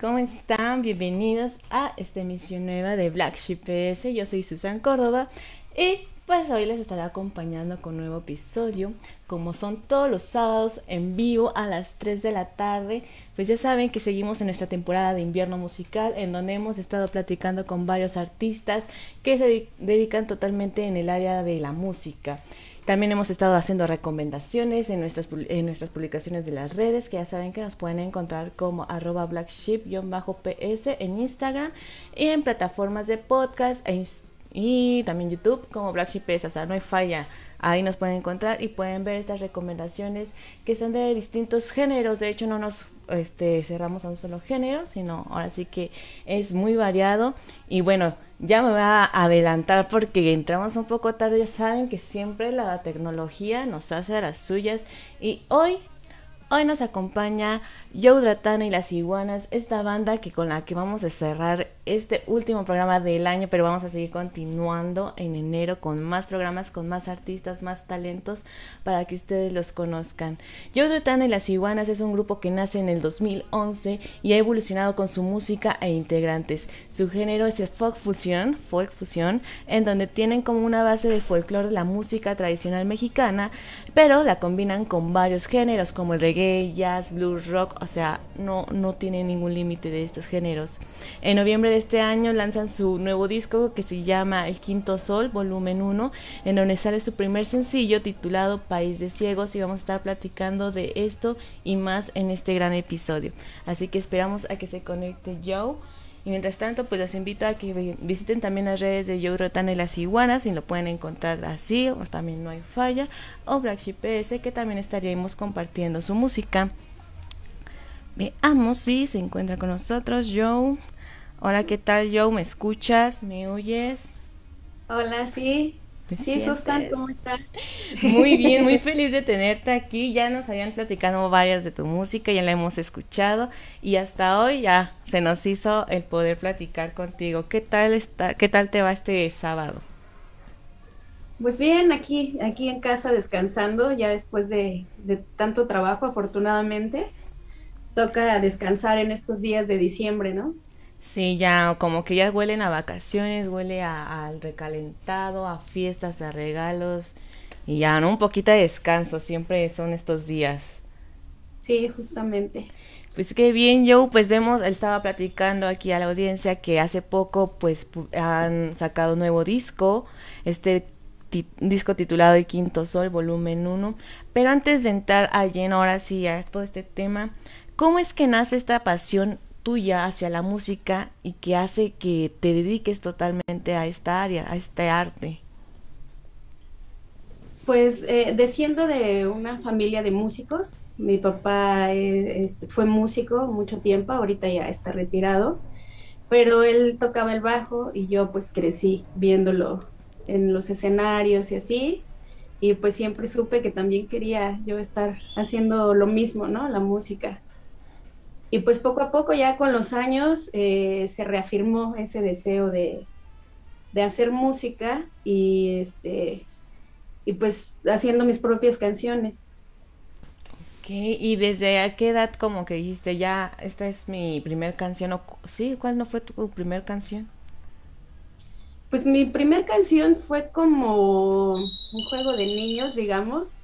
¿Cómo están? Bienvenidos a esta emisión nueva de Black Sheep PS. Yo soy Susan Córdoba y pues hoy les estaré acompañando con un nuevo episodio. Como son todos los sábados en vivo a las 3 de la tarde, pues ya saben que seguimos en nuestra temporada de invierno musical en donde hemos estado platicando con varios artistas que se de- dedican totalmente en el área de la música. También hemos estado haciendo recomendaciones en nuestras, en nuestras publicaciones de las redes, que ya saben que nos pueden encontrar como arroba blackship-ps en Instagram y en plataformas de podcast e ins- y también YouTube como Black Sheep o sea, no hay falla. Ahí nos pueden encontrar y pueden ver estas recomendaciones que son de distintos géneros. De hecho, no nos este, cerramos a un solo género, sino ahora sí que es muy variado. Y bueno, ya me voy a adelantar porque entramos un poco tarde. Ya saben que siempre la tecnología nos hace a las suyas. Y hoy Hoy nos acompaña Joe Dratana y las Iguanas, esta banda que con la que vamos a cerrar este último programa del año, pero vamos a seguir continuando en enero con más programas, con más artistas, más talentos para que ustedes los conozcan. Joe Dratana y las Iguanas es un grupo que nace en el 2011 y ha evolucionado con su música e integrantes. Su género es el folk fusion, folk fusion, en donde tienen como una base de folclore la música tradicional mexicana, pero la combinan con varios géneros como el reggae, jazz, blues, rock, o sea, no, no tienen ningún límite de estos géneros. En noviembre de este año lanzan su nuevo disco que se llama El Quinto Sol, volumen 1, en donde sale su primer sencillo titulado País de Ciegos y vamos a estar platicando de esto y más en este gran episodio. Así que esperamos a que se conecte Joe. Y mientras tanto, pues los invito a que vi- visiten también las redes de Joe Rotan y las Iguanas, y lo pueden encontrar así, o también No Hay Falla, o Black Sheep PS, que también estaríamos compartiendo su música. Veamos si se encuentra con nosotros Joe. Hola, ¿qué tal Joe? ¿Me escuchas? ¿Me oyes? Hola, sí. ¿Me Sí, Susan? ¿cómo estás? Muy bien, muy feliz de tenerte aquí. Ya nos habían platicado varias de tu música, ya la hemos escuchado y hasta hoy ya se nos hizo el poder platicar contigo. ¿Qué tal está, qué tal te va este sábado? Pues bien, aquí, aquí en casa descansando, ya después de, de tanto trabajo, afortunadamente. Toca descansar en estos días de diciembre, ¿no? Sí, ya como que ya huelen a vacaciones, huele a- al recalentado, a fiestas, a regalos y ya, ¿no? Un poquito de descanso, siempre son estos días. Sí, justamente. Pues qué bien, Joe, pues vemos, él estaba platicando aquí a la audiencia que hace poco pues pu- han sacado un nuevo disco, este ti- disco titulado El Quinto Sol, volumen 1, pero antes de entrar a lleno ahora sí a todo este tema, ¿cómo es que nace esta pasión tuya hacia la música y que hace que te dediques totalmente a esta área, a este arte? Pues eh, desciendo de una familia de músicos, mi papá eh, este, fue músico mucho tiempo, ahorita ya está retirado, pero él tocaba el bajo y yo pues crecí viéndolo en los escenarios y así, y pues siempre supe que también quería yo estar haciendo lo mismo, ¿no? La música. Y pues poco a poco ya con los años eh, se reafirmó ese deseo de, de hacer música y este y pues haciendo mis propias canciones. Ok, y desde a qué edad como que dijiste, ya, esta es mi primer canción, o sí, ¿cuál no fue tu primer canción? Pues mi primer canción fue como un juego de niños, digamos.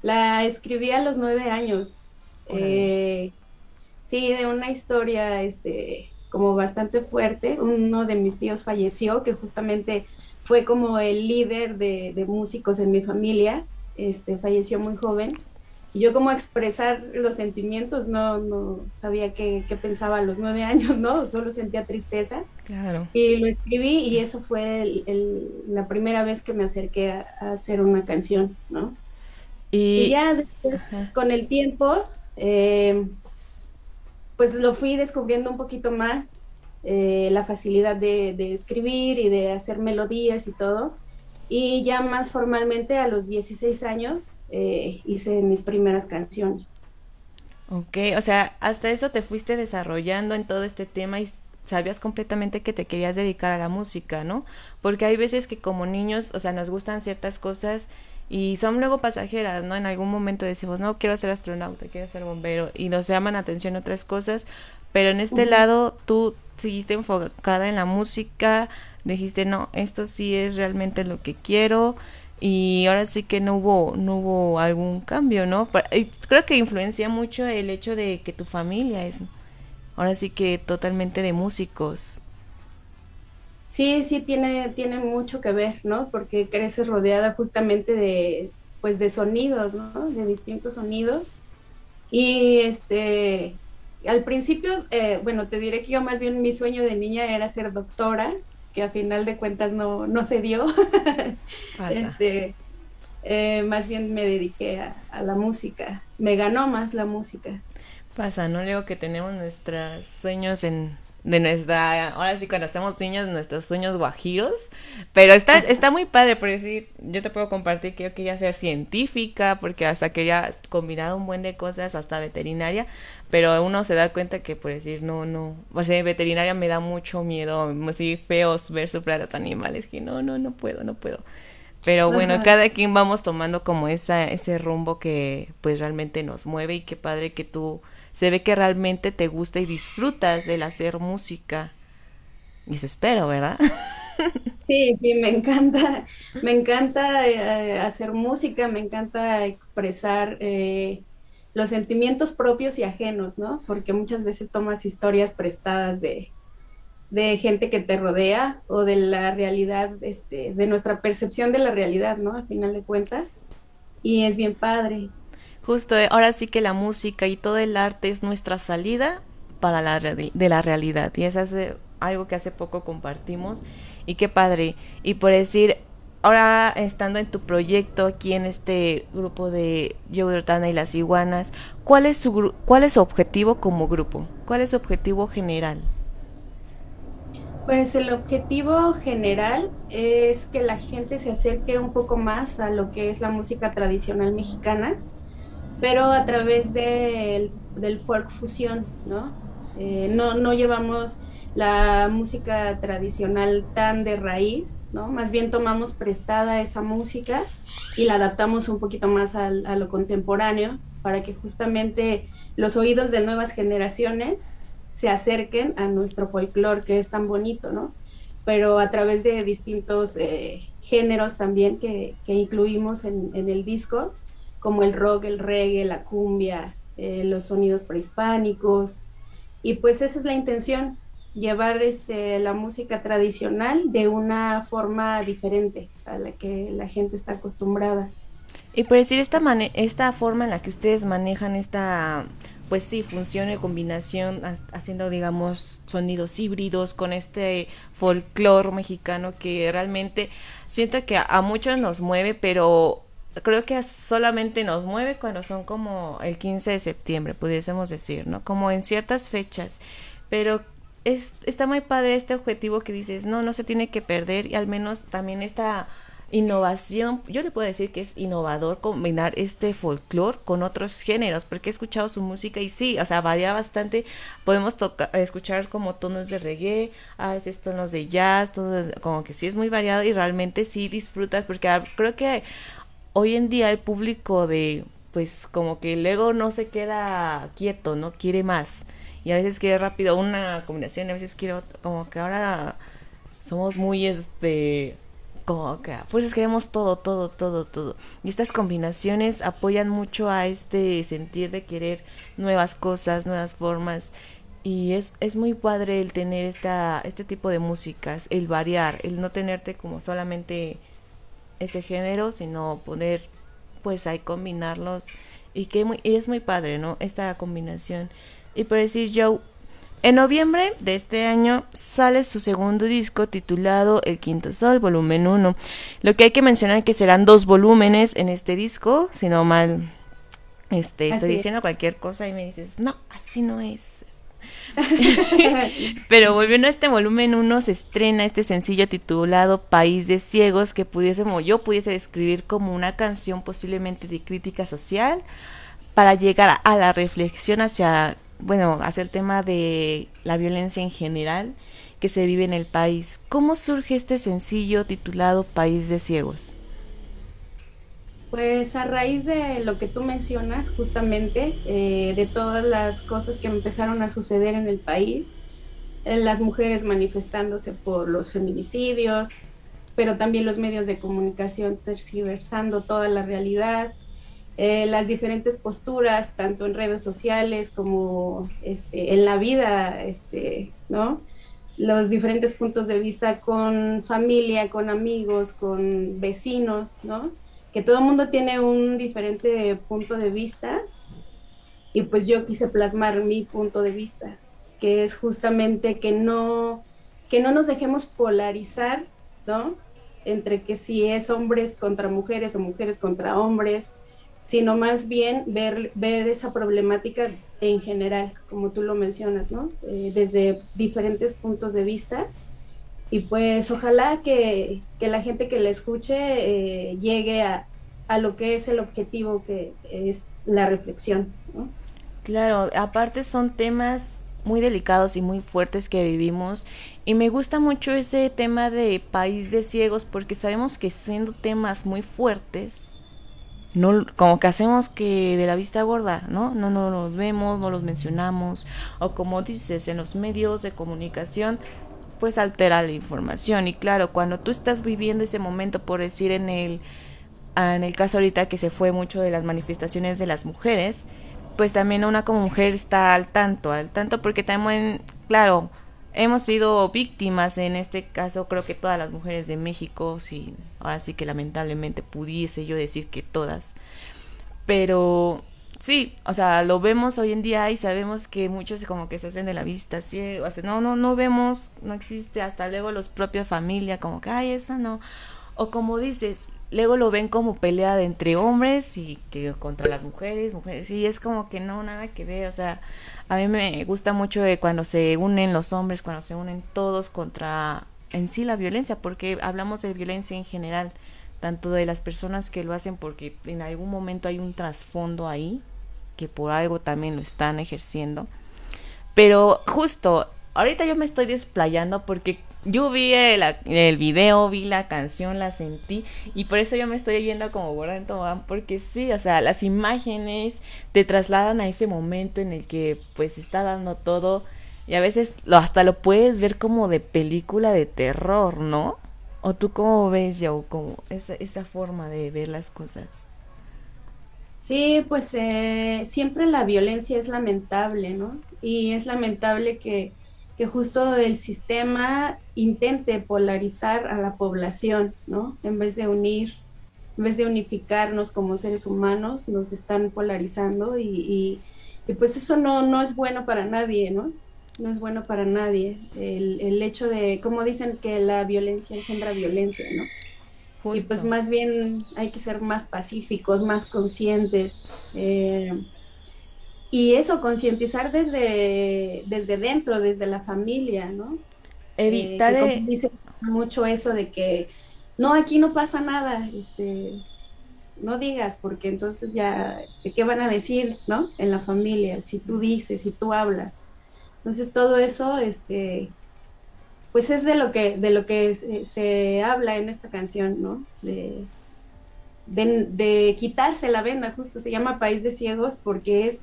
La escribí a los nueve años. Eh, sí, de una historia este, como bastante fuerte. Uno de mis tíos falleció, que justamente fue como el líder de, de músicos en mi familia. Este, falleció muy joven. Y yo como expresar los sentimientos, no, no sabía qué, qué pensaba a los nueve años, ¿no? Solo sentía tristeza. Claro. Y lo escribí y eso fue el- el- la primera vez que me acerqué a, a hacer una canción, ¿no? Y, Y ya después, Ajá. con el tiempo, eh, pues lo fui descubriendo un poquito más, eh, la facilidad de, escribir y de hacer melodías y todo. Y ya más formalmente, a los 16 años, eh, hice mis primeras canciones. ok, o sea, hasta eso te fuiste desarrollando en todo este tema y sabías completamente que te querías dedicar a la música, ¿no? Porque hay veces que como niños, o sea, nos gustan ciertas cosas y son luego pasajeras, ¿no? En algún momento decimos, no, quiero ser astronauta, quiero ser bombero y nos llaman la atención otras cosas, pero en este lado tú seguiste enfocada en la música, dijiste, no, esto sí es realmente lo que quiero y ahora sí que no hubo no hubo algún cambio, ¿no? Y creo que influencia mucho el hecho de que tu familia es ahora sí que totalmente de músicos. Sí, sí, tiene, tiene mucho que ver, ¿no? Porque creces rodeada justamente de, pues, de sonidos, ¿no? De distintos sonidos. Y este, al principio, eh, bueno, te diré que yo más bien mi sueño de niña era ser doctora, que a final de cuentas no, no se dio. Pasa. Este, eh, más bien me dediqué a, a la música. Me ganó más la música. Pasa, ¿no? Luego que tenemos nuestros sueños en de nuestra, ahora sí cuando estamos niños, nuestros sueños guajiros, pero está, está muy padre, por decir, yo te puedo compartir que yo quería ser científica, porque hasta quería combinar un buen de cosas, hasta veterinaria, pero uno se da cuenta que, por decir, no, no, o sea, veterinaria me da mucho miedo, así feos ver sufrir a los animales, que no, no, no puedo, no puedo. Pero bueno, Ajá. cada quien vamos tomando como esa, ese rumbo que pues realmente nos mueve y qué padre que tú se ve que realmente te gusta y disfrutas el hacer música. Y eso espero, ¿verdad? Sí, sí, me encanta, me encanta eh, hacer música, me encanta expresar eh, los sentimientos propios y ajenos, ¿no? Porque muchas veces tomas historias prestadas de, de gente que te rodea o de la realidad, este, de nuestra percepción de la realidad, ¿no? Al final de cuentas. Y es bien padre. Justo, eh, ahora sí que la música y todo el arte es nuestra salida para la de la realidad. Y eso es algo que hace poco compartimos. Y qué padre. Y por decir, ahora estando en tu proyecto aquí en este grupo de Joe Ortana y las iguanas, ¿cuál es su cuál es su objetivo como grupo? ¿Cuál es su objetivo general? Pues el objetivo general es que la gente se acerque un poco más a lo que es la música tradicional mexicana, pero a través del, del folk fusión, ¿no? Eh, no, no llevamos la música tradicional tan de raíz, ¿no? Más bien tomamos prestada esa música y la adaptamos un poquito más al- a lo contemporáneo para que justamente los oídos de nuevas generaciones se acerquen a nuestro folclore que es tan bonito, ¿no? Pero a través de distintos eh, géneros también que, que incluimos en, en el disco, como el rock, el reggae, la cumbia, eh, los sonidos prehispánicos. Y pues esa es la intención, llevar este, la música tradicional de una forma diferente a la que la gente está acostumbrada. Y por decir esta esta forma en la que ustedes manejan esta pues sí, función y combinación ha- haciendo digamos sonidos híbridos con este folclore mexicano que realmente siento que a muchos nos mueve, pero creo que solamente nos mueve cuando son como el 15 de septiembre, pudiésemos decir, ¿no? Como en ciertas fechas, pero es, está muy padre este objetivo que dices, no, no se tiene que perder y al menos también esta innovación, yo le puedo decir que es innovador combinar este folclore con otros géneros, porque he escuchado su música y sí, o sea, varía bastante, podemos escuchar como tonos de reggae, a veces tonos de jazz, todo como que sí es muy variado y realmente sí disfrutas, porque creo que hoy en día el público de, pues como que luego no se queda quieto, ¿no? Quiere más. Y a veces quiere rápido una combinación, a veces quiere ot- como que ahora somos muy este como que a fuerzas queremos todo, todo, todo, todo. Y estas combinaciones apoyan mucho a este sentir de querer nuevas cosas, nuevas formas. Y es, es muy padre el tener esta, este tipo de músicas, el variar, el no tenerte como solamente este género, sino poder pues hay combinarlos y que muy, y es muy padre, ¿no? Esta combinación. Y por decir Joe, en noviembre de este año sale su segundo disco titulado El Quinto Sol, volumen 1. Lo que hay que mencionar que serán dos volúmenes en este disco, si no mal este, estoy diciendo cualquier cosa y me dices, no, así no es. Pero volviendo a este volumen 1 se estrena este sencillo titulado País de Ciegos que pudiésemos, yo pudiese describir como una canción posiblemente de crítica social para llegar a la reflexión hacia, bueno, hacia el tema de la violencia en general que se vive en el país. ¿Cómo surge este sencillo titulado País de Ciegos? Pues a raíz de lo que tú mencionas, justamente, eh, de todas las cosas que empezaron a suceder en el país, eh, las mujeres manifestándose por los feminicidios, pero también los medios de comunicación tergiversando toda la realidad, eh, las diferentes posturas, tanto en redes sociales como este, en la vida, este, ¿no? Los diferentes puntos de vista con familia, con amigos, con vecinos, ¿no? Que todo mundo tiene un diferente punto de vista y pues yo quise plasmar mi punto de vista, que es justamente que no, que no nos dejemos polarizar, ¿no? Entre que si es hombres contra mujeres o mujeres contra hombres, sino más bien ver, ver esa problemática en general, como tú lo mencionas, ¿no? Eh, desde diferentes puntos de vista y pues ojalá que, la gente que la escuche eh, llegue a, lo que es el objetivo que es la reflexión. Claro, aparte son temas muy delicados y muy fuertes que vivimos y me gusta mucho ese tema de país de ciegos porque sabemos que siendo temas muy fuertes no como que hacemos que de la vista gorda, ¿no? No, no los vemos, no los mencionamos o como dices en los medios de comunicación pues altera la información. Y claro, cuando tú estás viviendo ese momento, por decir en el, en el caso ahorita que se fue mucho de las manifestaciones de las mujeres, pues también una como mujer está al tanto, al tanto porque también, claro, hemos sido víctimas en este caso, creo que todas las mujeres de México, sí, ahora sí que lamentablemente pudiese yo decir que todas, pero Sí, o sea, lo vemos hoy en día y sabemos que muchos como que se hacen de la vista, sí, o sea, no, no, no vemos, no existe, hasta luego los propios familia, como que, ay, esa no, o como dices, luego lo ven como pelea de entre hombres y que contra las mujeres, mujeres, y es como que no, nada que ver, o sea, a mí me gusta mucho cuando se unen los hombres, cuando se unen todos contra en sí la violencia, porque hablamos de violencia en general, tanto de las personas que lo hacen porque en algún momento hay un trasfondo ahí, que por algo también lo están ejerciendo. Pero justo, ahorita yo me estoy desplayando porque yo vi el, video, vi la canción, la sentí y por eso yo me estoy yendo como borra en porque sí, o sea, las imágenes te trasladan a ese momento en el que pues está dando todo y a veces lo, hasta lo puedes ver como de película de terror, ¿no? ¿O tú cómo ves, Joe, como esa, esa forma de ver las cosas? Sí, pues eh, siempre la violencia es lamentable, ¿no? Y es lamentable que, que, justo el sistema intente polarizar a la población, ¿no? En vez de unir, en vez de unificarnos como seres humanos, nos están polarizando y, y, pues eso no, no es bueno para nadie, ¿no? No es bueno para nadie. El, el hecho de, como dicen que la violencia engendra violencia, ¿no? Y pues más bien hay que ser más pacíficos, más conscientes. Eh, y eso, concientizar desde, desde dentro, desde la familia, ¿no? Evitar... Eh, dices mucho eso de que, no, aquí no pasa nada, este, no digas, porque entonces ya, este, ¿qué van a decir, no? En la familia, si tú dices, si tú hablas. Entonces todo eso, este, pues es de lo que, de lo que se, habla en esta canción, ¿no? De, de, quitarse la venda, justo se llama País de Ciegos porque es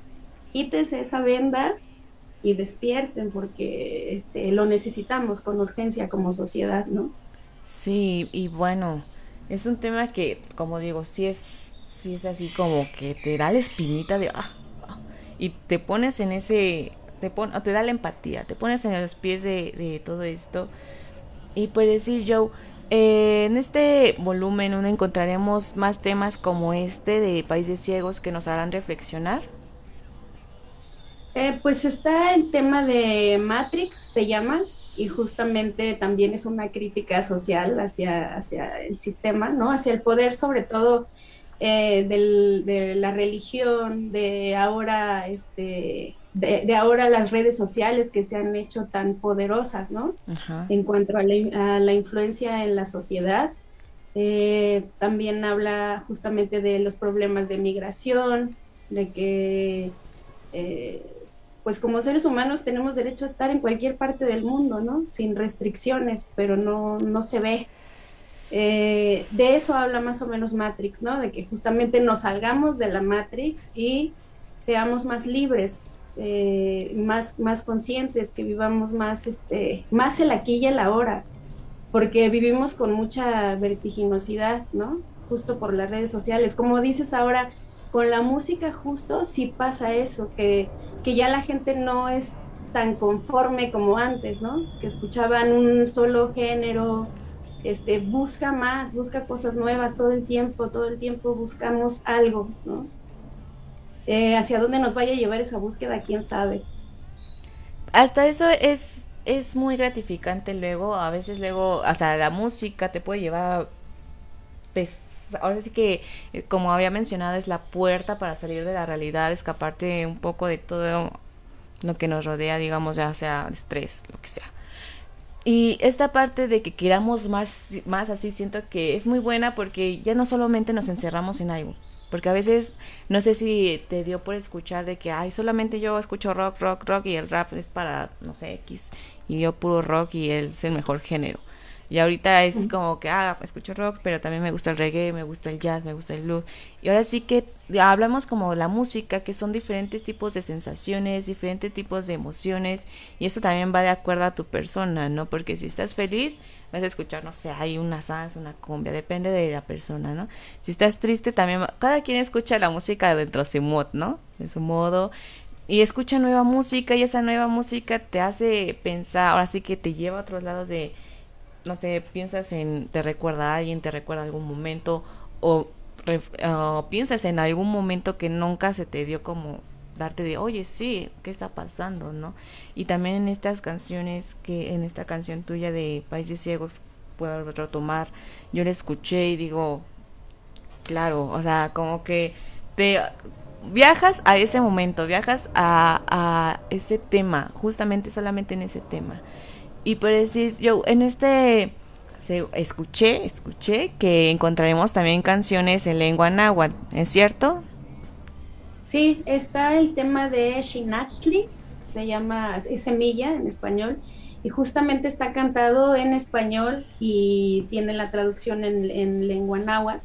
quítese esa venda y despierten porque este, lo necesitamos con urgencia como sociedad, ¿no? Sí, y bueno, es un tema que, como digo, sí es, sí es así como que te da la espinita de... Ah, ah, y te pones en ese te, te da la empatía, te pones en los pies de, todo esto. Y puedes decir, Joe, Eh, en este volumen uno encontraremos más temas como este de Países Ciegos que nos harán reflexionar. Eh, pues está el tema de Matrix, se llama, y justamente también es una crítica social hacia, hacia el sistema, ¿no? Hacia el poder, sobre todo eh, de la religión, de ahora, este, de, ahora las redes sociales que se han hecho tan poderosas, ¿no? En cuanto a la, influencia en la sociedad. Eh, también habla justamente de los problemas de migración, de que pues como seres humanos tenemos derecho a estar en cualquier parte del mundo, ¿no? Sin restricciones, pero no, no se ve. Eh, de eso habla más o menos Matrix, ¿no? De que justamente nos salgamos de la Matrix y seamos más libres, eh, más, más conscientes, que vivamos más, este, más el aquí y el ahora, porque vivimos con mucha vertiginosidad, ¿no? Justo por las redes sociales. Como dices ahora, con la música justo sí pasa eso, que, que ya la gente no es tan conforme como antes, ¿no? Que escuchaban un solo género, este, busca más, busca cosas nuevas todo el tiempo, todo el tiempo buscamos algo, ¿no? Eh, hacia dónde nos vaya a llevar esa búsqueda, quién sabe. Hasta eso es, es muy gratificante luego, a veces luego, o sea, la música te puede llevar ahora sí que, eh, como había mencionado, es la puerta para salir de la realidad, escaparte un poco de todo lo que nos rodea, digamos, ya sea estrés, lo que sea. Y esta parte de que queramos más, más así, siento que es muy buena porque ya no solamente nos encerramos en algo. Porque a veces, no sé si te dio por escuchar de que, ay, solamente yo escucho rock, rock, rock y el rap es para, no sé, X, y yo puro rock y él es el mejor género. Y ahorita es como que, ah, escucho rock, pero también me gusta el reggae, me gusta el jazz, me gusta el blues. Y ahora sí que hablamos como la música, que son diferentes tipos de sensaciones, diferentes tipos de emociones. Y eso también va de acuerdo a tu persona, ¿no? Porque si estás feliz, vas a escuchar, no sé, hay una salsa, una cumbia, depende de la persona, ¿no? Si estás triste, también, cada quien escucha la música dentro de su mod, ¿no? De su modo y escucha nueva música y esa nueva música te hace pensar, ahora sí que te lleva a otros lados de, no sé, piensas en, te recuerda a alguien, te recuerda algún momento, o piensas en algún momento que nunca se te dio como darte de, oye, sí, ¿qué está pasando? ¿no? Y también en estas canciones, que en esta canción tuya de Países Ciegos, puedo retomar, yo la escuché y digo, claro, o sea, como que te viajas a ese momento, viajas a, a ese tema, justamente solamente en ese tema. Y por decir, yo en este se, escuché, escuché que encontraremos también canciones en lengua náhuatl, ¿es cierto? Sí, está el tema de Shinachli, se llama Semilla en español, y justamente está cantado en español y tiene la traducción en, lengua náhuatl.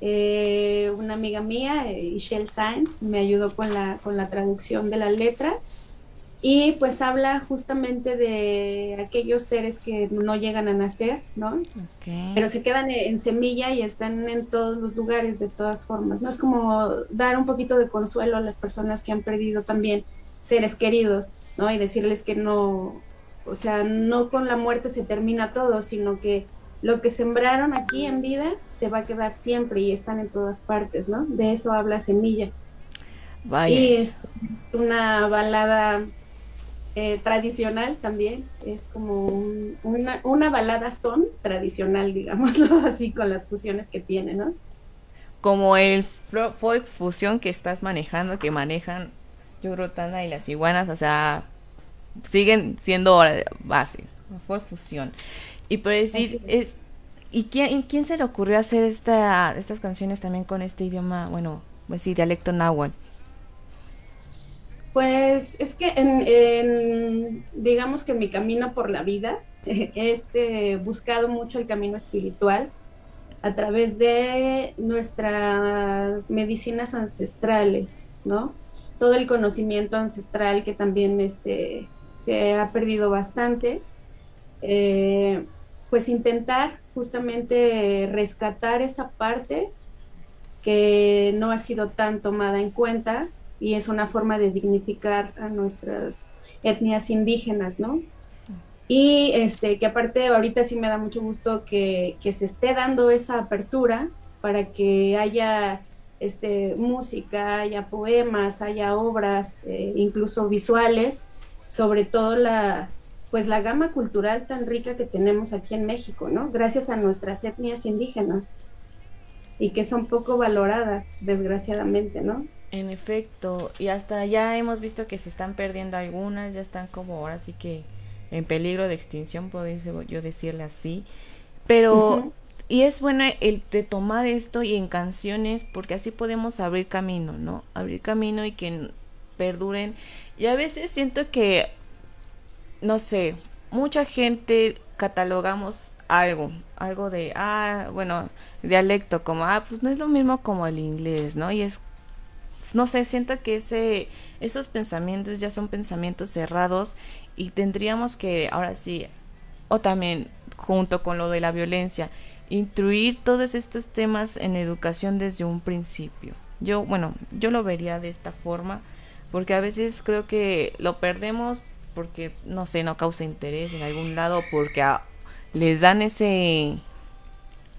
Eh, una amiga mía, Michelle Sainz, me ayudó con la, con la traducción de la letra y pues habla justamente de aquellos seres que no llegan a nacer, ¿no? Pero se quedan en semilla y están en todos los lugares de todas formas, ¿no? Es como dar un poquito de consuelo a las personas que han perdido también seres queridos, ¿no? Y decirles que no, o sea, no con la muerte se termina todo, sino que lo que sembraron aquí en vida se va a quedar siempre y están en todas partes, ¿no? De eso habla Semilla. Vaya. Y es una balada eh, tradicional también, es como una, una, balada son tradicional, digámoslo así, con las fusiones que tiene, ¿no? Como el folk fusión que estás manejando, que manejan Yorotana y las iguanas, o sea, siguen siendo base, folk fusión. Y por decir, es, ¿y quién, quién se le ocurrió hacer esta, estas canciones también con este idioma, bueno, pues sí, dialecto náhuatl? Pues es que en, digamos que mi camino por la vida he este, buscado mucho el camino espiritual a través de nuestras medicinas ancestrales, ¿no? Todo el conocimiento ancestral que también este, se ha perdido bastante, eh, pues intentar justamente rescatar esa parte que no ha sido tan tomada en cuenta y es una forma de dignificar a nuestras etnias indígenas, ¿no? Y este, que aparte ahorita sí me da mucho gusto que, que se esté dando esa apertura para que haya este, música, haya poemas, haya obras, eh, incluso visuales, sobre todo la, pues la gama cultural tan rica que tenemos aquí en México, ¿no? Gracias a nuestras etnias indígenas y que son poco valoradas, desgraciadamente, ¿no? En efecto, y hasta ya hemos visto que se están perdiendo algunas, ya están como ahora sí que en peligro de extinción, puedo yo decirle así. Pero, y es bueno el retomar esto y en canciones, porque así podemos abrir camino, ¿no? Abrir camino y que perduren. Y a veces siento que, no sé, mucha gente catalogamos algo, algo de, ah, bueno, dialecto, como, ah, pues no es lo mismo como el inglés, ¿no? Y es, no sé, siento que ese, esos pensamientos ya son pensamientos cerrados y tendríamos que, ahora sí, o también junto con lo de la violencia, instruir todos estos temas en educación desde un principio. Yo, bueno, yo lo vería de esta forma, porque a veces creo que lo perdemos porque, no sé, no causa interés en algún lado, porque les dan ese,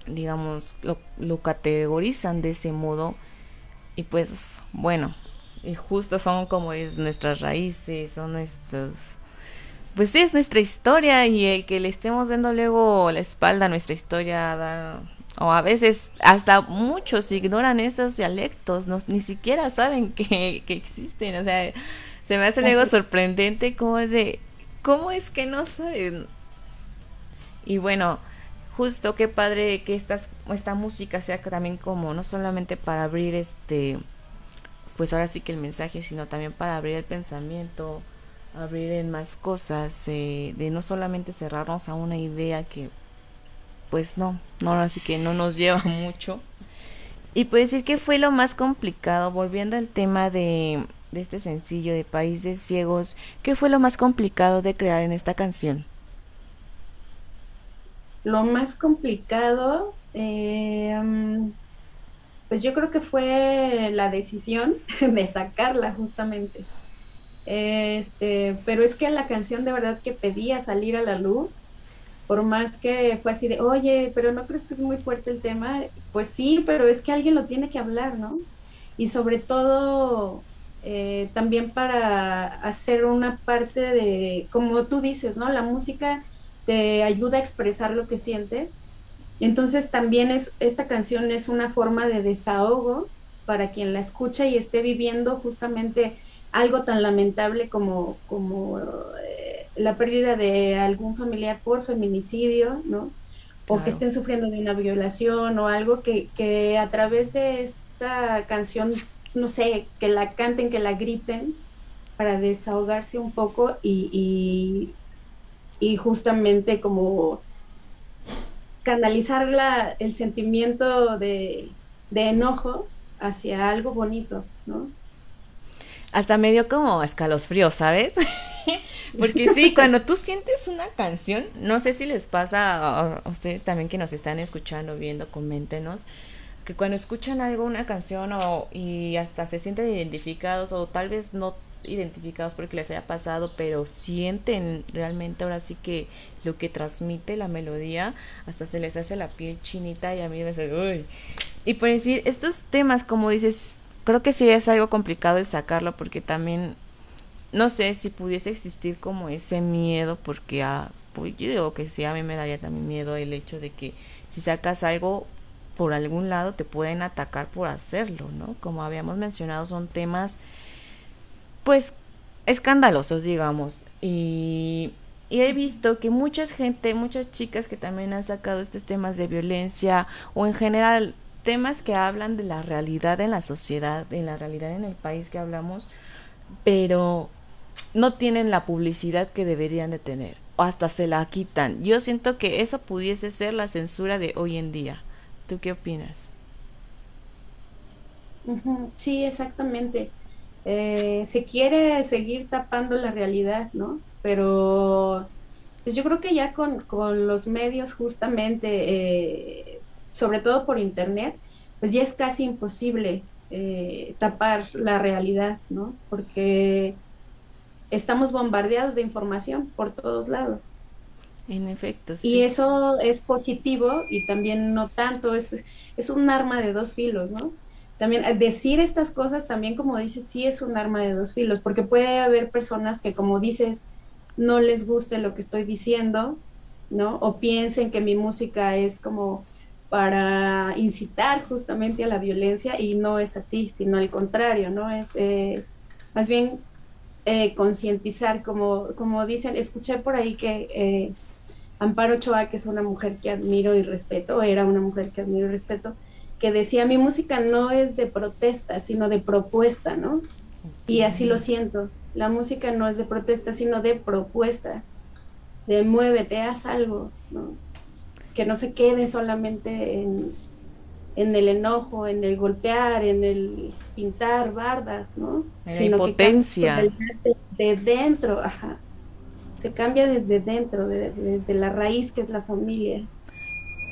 digamos, lo, lo categorizan de ese modo, y pues, bueno, y justo son como es nuestras raíces, son estos pues sí, es nuestra historia y el que le estemos dando luego la espalda a nuestra historia da, o a veces hasta muchos ignoran esos dialectos, no, ni siquiera saben que, que existen, o sea, se me hace luego sorprendente cómo es de, cómo es que no saben. Y bueno, justo qué padre que estas, esta música sea también como, no solamente para abrir este, pues ahora sí que el mensaje, sino también para abrir el pensamiento, abrir en más cosas, eh, de no solamente cerrarnos a una idea que, pues no, no, así que no nos lleva mucho. Y puede decir que fue lo más complicado, volviendo al tema de, de este sencillo de Países Ciegos, ¿qué fue lo más complicado de crear en esta canción? Lo más complicado, eh, pues yo creo que fue la decisión de sacarla justamente. Este, pero es que la canción de verdad que pedía salir a la luz, por más que fue así de, oye, pero no crees que es muy fuerte el tema, pues sí, pero es que alguien lo tiene que hablar, ¿no? Y sobre todo eh, también para hacer una parte de, como tú dices, ¿no? La música te ayuda a expresar lo que sientes. Entonces también es, esta canción es una forma de desahogo para quien la escucha y esté viviendo justamente algo tan lamentable como, como eh, la pérdida de algún familiar por feminicidio, ¿no? O que estén sufriendo de una violación o algo que, que a través de esta canción, no sé, que la canten, que la griten para desahogarse un poco y, y, justamente como canalizar la, el sentimiento de, de enojo hacia algo bonito, ¿no? hasta medio como escalofrío, ¿sabes? Porque sí, cuando tú sientes una canción, no sé si les pasa a, ustedes también que nos están escuchando, viendo, coméntenos, que cuando escuchan algo, una canción o, y hasta se sienten identificados o tal vez no identificados porque les haya pasado, pero sienten realmente ahora sí que lo que transmite la melodía, hasta se les hace la piel chinita y a mí me hace, uy. Y por decir, estos temas, como dices, creo que sí es algo complicado de sacarlo porque también no sé si pudiese existir como ese miedo porque ah, pues yo digo que sí a mí me daría también miedo el hecho de que si sacas algo por algún lado te pueden atacar por hacerlo, ¿no? Como habíamos mencionado son temas pues escandalosos, digamos. Y, y he visto que mucha gente, muchas chicas que también han sacado estos temas de violencia o en general temas que hablan de la realidad en la sociedad, en la realidad en el país que hablamos, pero no tienen la publicidad que deberían de tener o hasta se la quitan. Yo siento que eso pudiese ser la censura de hoy en día. ¿Tú qué opinas? Sí, exactamente. Eh, se quiere seguir tapando la realidad, ¿no? Pero pues yo creo que ya con, con los medios justamente eh, sobre todo por internet, pues ya es casi imposible eh, tapar la realidad, ¿no? Porque estamos bombardeados de información por todos lados. En efecto, sí. Y eso es positivo y también no tanto, es, es un arma de dos filos, ¿no? También eh, decir estas cosas también, como dices, sí es un arma de dos filos, porque puede haber personas que, como dices, no les guste lo que estoy diciendo, ¿no? O piensen que mi música es como para incitar justamente a la violencia y no es así, sino al contrario, ¿no? Es eh, más bien eh, concientizar, como, como dicen, escuché por ahí que Amparo Ochoa, que es una mujer que admiro y respeto, era una mujer que admiro y respeto, que decía, mi música no es de protesta, sino de propuesta, ¿no? Y así lo siento, la música no es de protesta, sino de propuesta, de muévete, haz algo, ¿no? que no se quede solamente en, el enojo, en el golpear, en el pintar bardas, ¿no? En la impotencia. de, dentro, ajá. Se cambia desde dentro, desde la raíz que es la familia.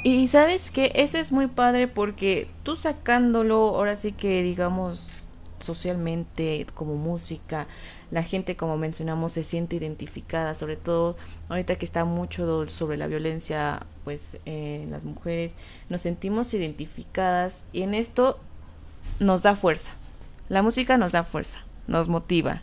Y sabes que eso es muy padre porque tú sacándolo, ahora sí que digamos socialmente como música, la gente, como mencionamos, se siente identificada, sobre todo ahorita que está mucho sobre la violencia pues en las mujeres, nos sentimos identificadas y en esto nos da fuerza. La música nos da fuerza, nos motiva,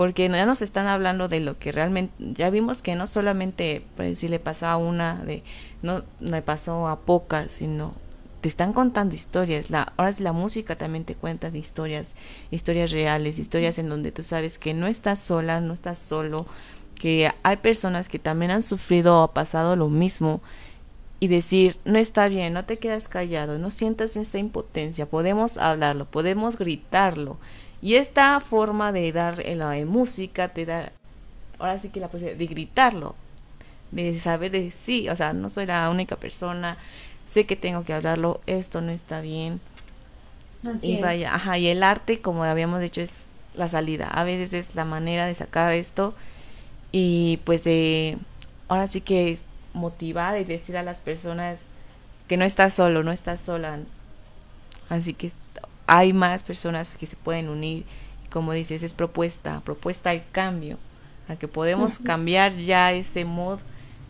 porque ya nos están hablando de lo que realmente, ya vimos que no solamente pues, si le pasó a una, de, no le pasó a pocas, sino te están contando historias. La, ahora es la música también te cuenta historias, historias reales, historias en donde tú sabes que no estás sola, no estás solo, que hay personas que también han sufrido o pasado lo mismo y decir, no está bien, no te quedas callado, no sientas esta impotencia, podemos hablarlo, podemos gritarlo. Y esta forma de dar la música te da, ahora sí que la posibilidad de gritarlo, de saber de sí, o sea, no soy la única persona, sé que tengo que hablarlo, esto no está bien. Así y vaya, ajá, y el arte, como habíamos dicho, es la salida. A veces es la manera de sacar esto y pues eh, ahora sí que motivar y decir a las personas que no estás solo, no estás sola. Así que hay más personas que se pueden unir. Como dices, es propuesta, propuesta y cambio. A que podemos cambiar ya ese mod,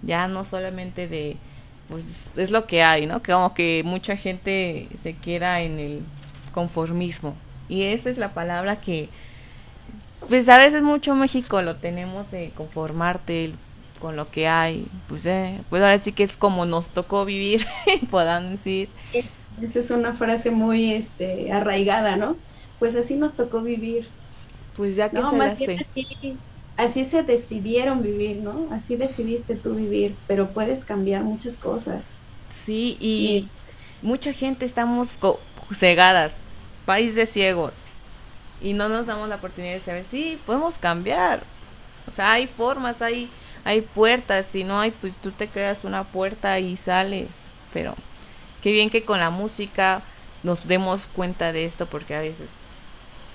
ya no solamente de pues es lo que hay, ¿no? Que como que mucha gente se queda en el conformismo. Y esa es la palabra que, pues a veces mucho México lo tenemos de conformarte con lo que hay. Pues, eh, pues ahora sí que es como nos tocó vivir, puedan decir. Esa es una frase muy este, arraigada, ¿no? Pues así nos tocó vivir. Pues ya que no, se más bien así, así se decidieron vivir, ¿no? Así decidiste tú vivir, pero puedes cambiar muchas cosas. Sí, y, mucha gente estamos cegadas, país de ciegos, y no nos damos la oportunidad de saber, sí, podemos cambiar. O sea, hay formas, hay, hay puertas, si no hay, pues tú te creas una puerta y sales. Pero qué bien que con la música nos demos cuenta de esto, porque a veces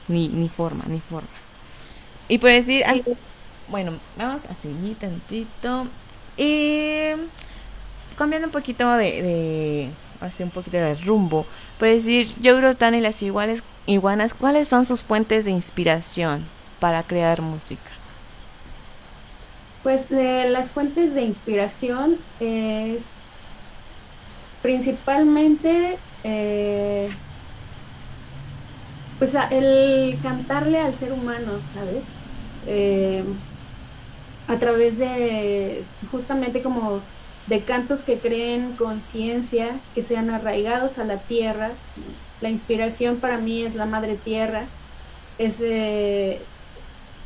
ni, ni forma, ni forma. Y por decir, bueno, vamos a seguir tantito. Y cambiando un poquito de, de así un poquito de rumbo, puedes decir, yo Tan y las iguales, iguanas, ¿cuáles son sus fuentes de inspiración para crear música? Pues las fuentes de inspiración es principalmente eh, pues el cantarle al ser humano, ¿sabes? Eh, a través de justamente como de cantos que creen conciencia, que sean arraigados a la tierra. La inspiración para mí es la madre tierra, es eh,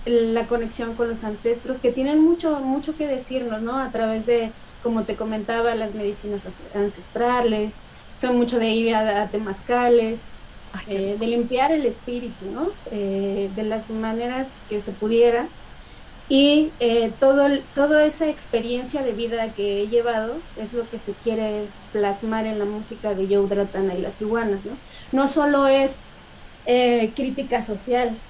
la conexión con los ancestros que tienen mucho, mucho que decirnos, ¿no? A través de, como te comentaba, las medicinas ancestrales, son mucho de ir a, temazcales, eh, de limpiar el espíritu, ¿no? Eh, de las maneras que se pudiera y eh, todo, toda esa experiencia de vida que he llevado es lo que se quiere plasmar en la música de Joe Dratana y las iguanas, ¿no? No solo es eh, crítica social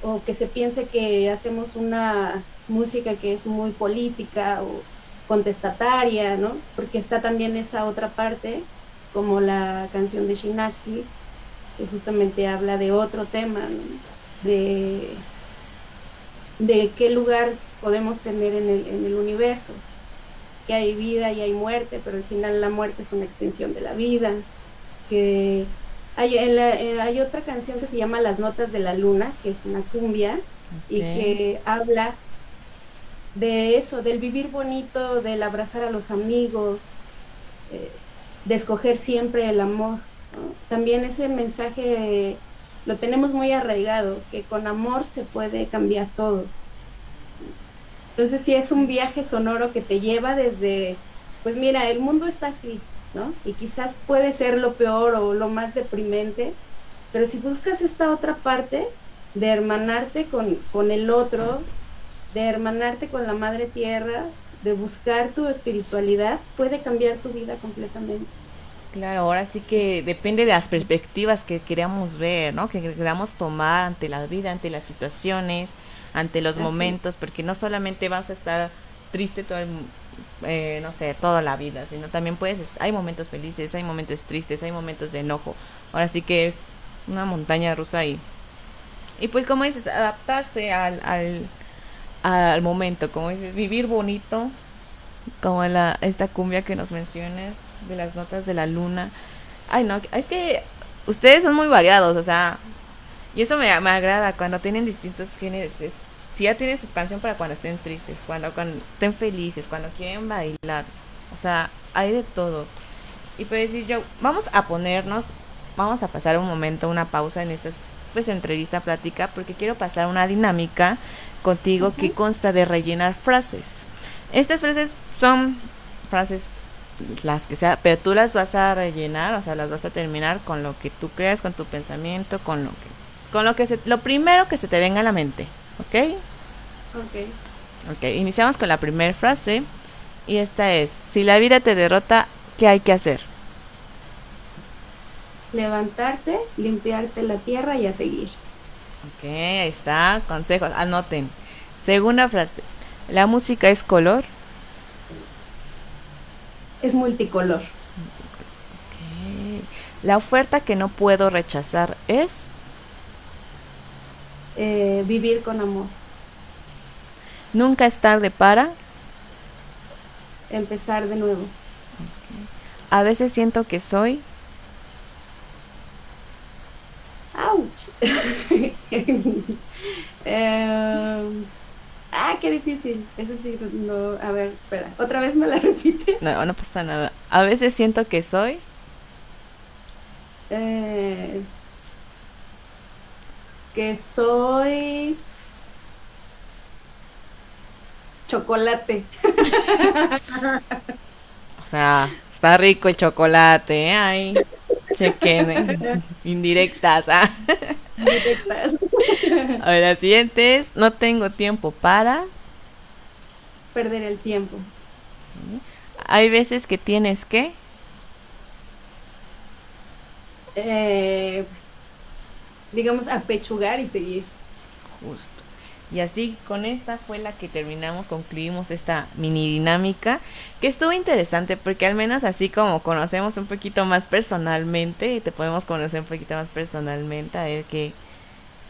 o que se piense que hacemos una música que es muy política o contestataria, ¿no? Porque está también esa otra parte, como la canción de Shinashki, que justamente habla de otro tema, de de qué lugar podemos tener en el, en el universo. que hay vida y hay muerte, pero al final la muerte es una extensión de la vida, que hay, eh, hay otra canción que se llama Las Notas de la Luna, que es una cumbia, y que habla de eso, del vivir bonito, del abrazar a los amigos, eh, de escoger siempre el amor. También ese mensaje lo tenemos muy arraigado, que con amor se puede cambiar todo. Entonces sí es un viaje sonoro que te lleva desde, pues mira, el mundo está así, ¿no? Y quizás puede ser lo peor o lo más deprimente, pero si buscas esta otra parte de hermanarte con, con el otro, de hermanarte con la madre tierra, de buscar tu espiritualidad, puede cambiar tu vida completamente. Claro, ahora sí que depende de las perspectivas que queramos ver, ¿no? Que queramos tomar ante la vida, ante las situaciones, ante los momentos, porque no solamente vas a estar triste todo eh, no sé, toda la vida, sino también puedes, hay momentos felices, hay momentos tristes, hay momentos de enojo. Ahora sí que es una montaña rusa ahí. Y pues como dices, adaptarse al, al, al momento, como dices, vivir bonito, como la, esta cumbia que nos mencionas de las notas de la luna. Ay, no, es que ustedes son muy variados, o sea, y eso me, me agrada cuando tienen distintos géneros. Si ya tienen su canción para cuando estén tristes, cuando, cuando estén felices, cuando quieren bailar, o sea, hay de todo. Y puede decir yo, vamos a ponernos, vamos a pasar un momento, una pausa en estas pues entrevista, plática, porque quiero pasar una dinámica contigo que consta de rellenar frases. Estas frases son frases las que sea, pero tú las vas a rellenar, o sea, las vas a terminar con lo que tú creas, con tu pensamiento, con lo que con lo que se, lo primero que se te venga a la mente, ¿ok? Ok. Ok, iniciamos con la primera frase y esta es, si la vida te derrota, ¿qué hay que hacer? Levantarte, limpiarte la tierra y a seguir. Ok, ahí está, consejos, anoten. Segunda frase, ¿la música es color? Es multicolor. La oferta que no puedo rechazar es. Eh, vivir con amor. Nunca es tarde para. Empezar de nuevo. A veces siento que soy. ¡Auch! eh, Ah, qué difícil. Eso sí, no. A ver, espera. ¿Otra vez me la repites? No, no pasa nada. A veces siento que soy. Eh, que soy. Chocolate. o sea, está rico el chocolate. ¿eh? Ay, chequen. Indirectas. ¿ah? Indirectas. A ver, la siguiente es, no tengo tiempo para... Perder el tiempo. Hay veces que tienes que... Eh, digamos, apechugar y seguir. Justo. Y así con esta fue la que terminamos, concluimos esta mini dinámica, que estuvo interesante porque al menos así como conocemos un poquito más personalmente, y te podemos conocer un poquito más personalmente, a ver qué,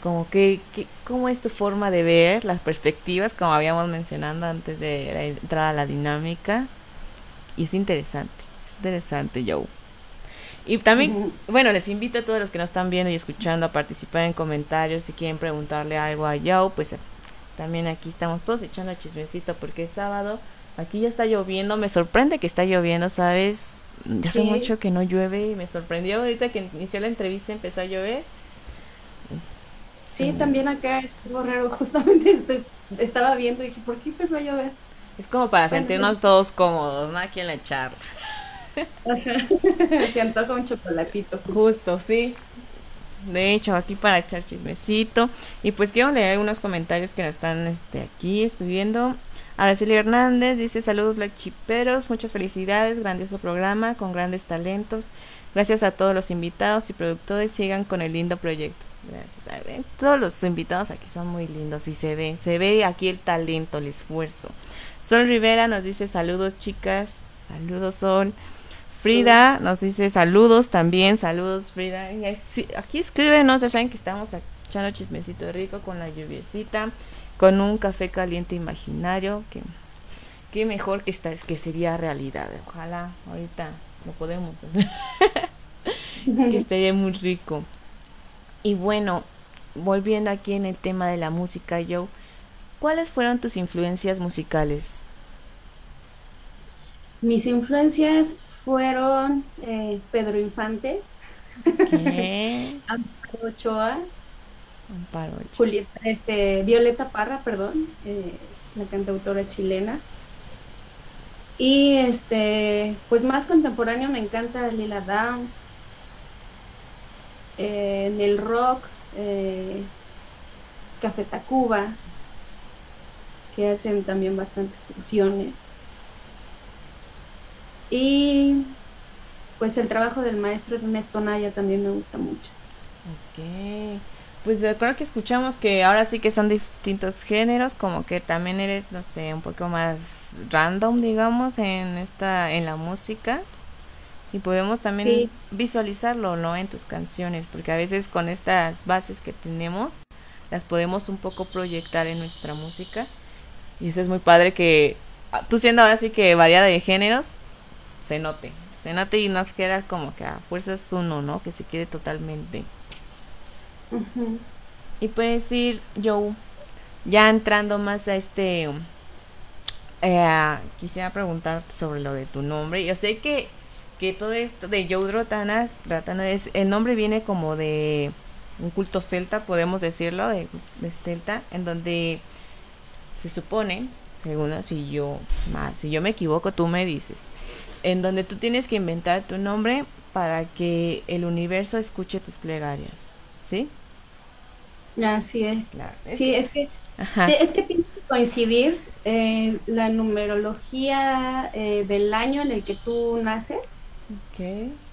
como que, cómo es tu forma de ver las perspectivas, como habíamos mencionado antes de entrar a la dinámica. Y es interesante, es interesante, Joe. Y también, bueno, les invito a todos los que nos están viendo y escuchando a participar en comentarios. Si quieren preguntarle algo a Joe, pues eh, también aquí estamos todos echando chismecito porque es sábado. Aquí ya está lloviendo, me sorprende que está lloviendo, ¿sabes? Ya hace mucho que no llueve y me sorprendió ahorita que inició la entrevista empezó a llover Sí, también acá estuvo raro. Justamente estoy, estaba viendo y dije, ¿por qué empezó a llover? Es como para sentirnos todos cómodos, ¿no? Aquí en la charla. Se antoja un chocolatito. Justo. sí. De hecho, aquí para echar chismecito. Y pues quiero leer algunos comentarios que nos están este, aquí escribiendo. Araceli Hernández dice saludos Black Chiperos, muchas felicidades, grandioso programa con grandes talentos. Gracias a todos los invitados y productores, sigan con el lindo proyecto. Gracias. todos los invitados aquí son muy lindos y se ve, se ve aquí el talento, el esfuerzo. Sol Rivera nos dice saludos chicas, saludos Sol. Frida nos dice saludos también, saludos Frida. Aquí escríbenos, ya saben que estamos echando chismecito rico con la lluviecita, con un café caliente imaginario que mejor que esta, que sería realidad. Ojalá ahorita lo podemos que estaría muy rico. Y bueno, volviendo aquí en el tema de la música, Joe, ¿cuáles fueron tus influencias musicales? Mis influencias fueron eh, Pedro Infante. Amparo Ochoa, Amparo Ochoa. Julieta, este, Violeta Parra, perdón, eh, la cantautora chilena. Y este, pues más contemporáneo me encanta Lila Downs. Eh, en el rock, eh, Café Tacuba, que hacen también bastantes fusiones. Y pues el trabajo del maestro Ernesto Naya también me gusta mucho. Ok. Pues creo que escuchamos que ahora sí que son distintos géneros, como que también eres, no sé, un poco más random, digamos, en esta, en la música. Y podemos también Sí. visualizarlo, ¿no? En tus canciones, porque a veces con estas bases que tenemos, las podemos un poco proyectar en nuestra música. Y eso es muy padre que ah, tú siendo ahora sí que variada de géneros, se note. Se note y no queda como que a fuerzas uno, ¿no? Que se quede totalmente. Y puedes ir, Joe, ya entrando más a este... eh, quisiera preguntar sobre lo de tu nombre. Yo sé que, que todo esto de Joe Rotanas, Ratana es, el nombre viene como de un culto celta, podemos decirlo, de, de celta, en donde se supone, según si yo, si yo me equivoco, tú me dices, en donde tú tienes que inventar tu nombre para que el universo escuche tus plegarias, ¿sí? Así es. Claro. Sí, es que Ajá. Es que tiene que coincidir eh, la numerología eh, del año en el que tú naces, Ok.